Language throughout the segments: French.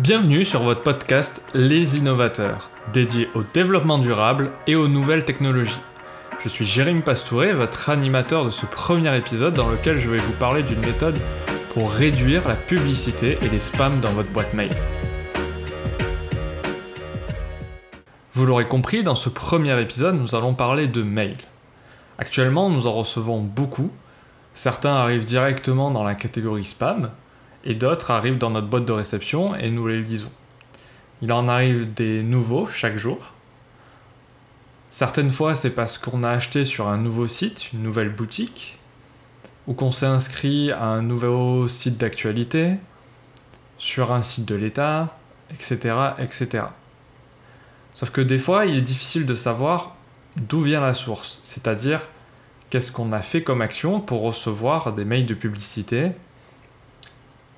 Bienvenue sur votre podcast Les Innovateurs, dédié au développement durable et aux nouvelles technologies. Je suis Jérémy Pastouré, votre animateur de ce premier épisode dans lequel je vais vous parler d'une méthode pour réduire la publicité et les spams dans votre boîte mail. Vous l'aurez compris, dans ce premier épisode, nous allons parler de mail. Actuellement, nous en recevons beaucoup. Certains arrivent directement dans la catégorie spam, et d'autres arrivent dans notre boîte de réception et nous les lisons. Il en arrive des nouveaux chaque jour. Certaines fois, c'est parce qu'on a acheté sur un nouveau site, une nouvelle boutique, ou qu'on s'est inscrit à un nouveau site d'actualité, sur un site de l'État, etc., etc. Sauf que des fois, il est difficile de savoir d'où vient la source, c'est-à-dire qu'est-ce qu'on a fait comme action pour recevoir des mails de publicité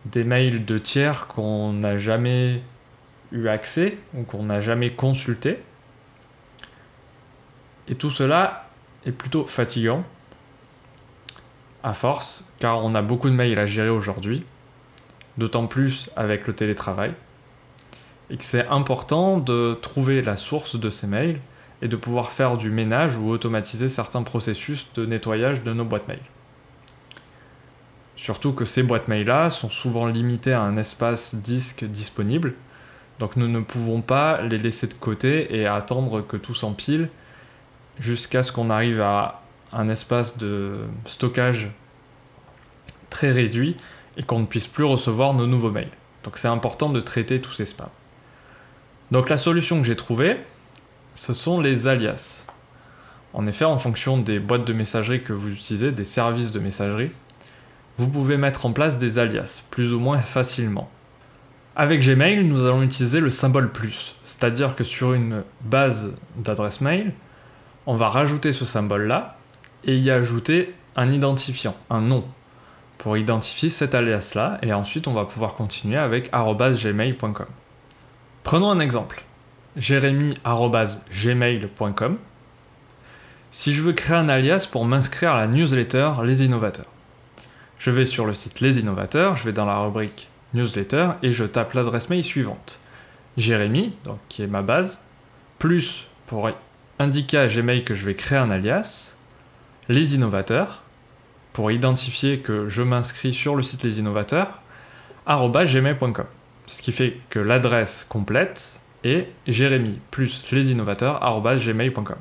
des mails de tiers qu'on n'a jamais eu accès ou qu'on n'a jamais consulté. Et tout cela est plutôt fatigant à force, car on a beaucoup de mails à gérer aujourd'hui, d'autant plus avec le télétravail, et que c'est important de trouver la source de ces mails et de pouvoir faire du ménage ou automatiser certains processus de nettoyage de nos boîtes mails. Surtout que ces boîtes mail-là sont souvent limitées à un espace disque disponible, donc nous ne pouvons pas les laisser de côté et attendre que tout s'empile jusqu'à ce qu'on arrive à un espace de stockage très réduit et qu'on ne puisse plus recevoir nos nouveaux mails. Donc c'est important de traiter tous ces spams. Donc la solution que j'ai trouvée, ce sont les alias. En effet, en fonction des boîtes de messagerie que vous utilisez, des services de messagerie, vous pouvez mettre en place des alias, plus ou moins facilement. Avec Gmail, nous allons utiliser le symbole plus, c'est-à-dire que sur une base d'adresse mail, on va rajouter ce symbole-là et y ajouter un identifiant, un nom, pour identifier cet alias-là, et ensuite on va pouvoir continuer avec gmail.com. Prenons un exemple. jérémy.gmail.com. Si je veux créer un alias pour m'inscrire à la newsletter Les Innovateurs, je vais sur le site Les Innovateurs, je vais dans la rubrique Newsletter et je tape l'adresse mail suivante. Jérémy, donc qui est ma base, plus pour indiquer à Gmail que je vais créer un alias, Les Innovateurs, pour identifier que je m'inscris sur le site Les Innovateurs, gmail.com. Ce qui fait que l'adresse complète est jérémy plus lesinnovateurs.gmail.com.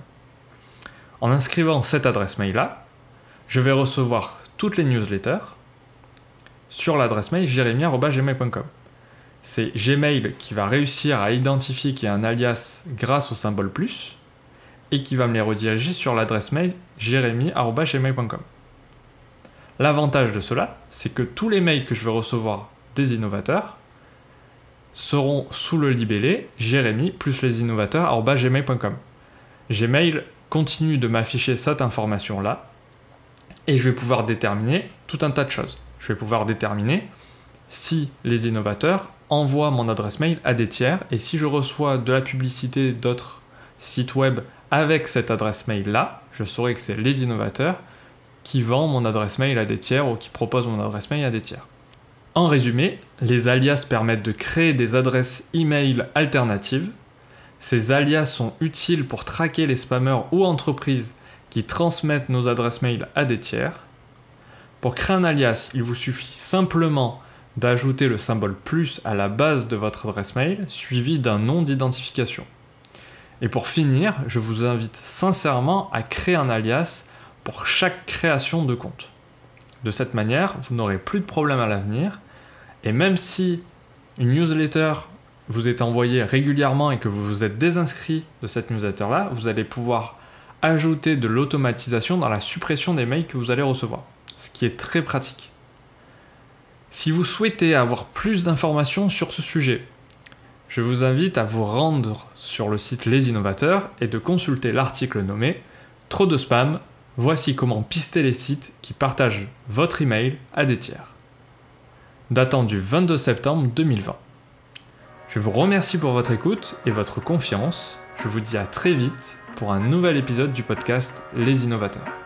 En inscrivant cette adresse mail-là, je vais recevoir toutes les newsletters sur l'adresse mail jeremy.gmail.com. C'est Gmail qui va réussir à identifier qu'il y a un alias grâce au symbole plus et qui va me les rediriger sur l'adresse mail jeremy.gmail.com. L'avantage de cela, c'est que tous les mails que je vais recevoir des innovateurs seront sous le libellé Jérémy plus les innovateurs.gmail.com. Gmail continue de m'afficher cette information-là et je vais pouvoir déterminer tout un tas de choses. Je vais pouvoir déterminer si les innovateurs envoient mon adresse mail à des tiers et si je reçois de la publicité d'autres sites web avec cette adresse mail là, je saurai que c'est les innovateurs qui vendent mon adresse mail à des tiers ou qui proposent mon adresse mail à des tiers. En résumé, les alias permettent de créer des adresses email alternatives. Ces alias sont utiles pour traquer les spammers ou entreprises qui transmettent nos adresses mail à des tiers. Pour créer un alias, il vous suffit simplement d'ajouter le symbole plus à la base de votre adresse mail suivi d'un nom d'identification. Et pour finir, je vous invite sincèrement à créer un alias pour chaque création de compte. De cette manière, vous n'aurez plus de problème à l'avenir et même si une newsletter vous est envoyée régulièrement et que vous vous êtes désinscrit de cette newsletter là, vous allez pouvoir ajouter de l'automatisation dans la suppression des mails que vous allez recevoir, ce qui est très pratique. Si vous souhaitez avoir plus d'informations sur ce sujet, je vous invite à vous rendre sur le site Les Innovateurs et de consulter l'article nommé Trop de spam, voici comment pister les sites qui partagent votre email à des tiers. Datant du 22 septembre 2020. Je vous remercie pour votre écoute et votre confiance. Je vous dis à très vite pour un nouvel épisode du podcast Les Innovateurs.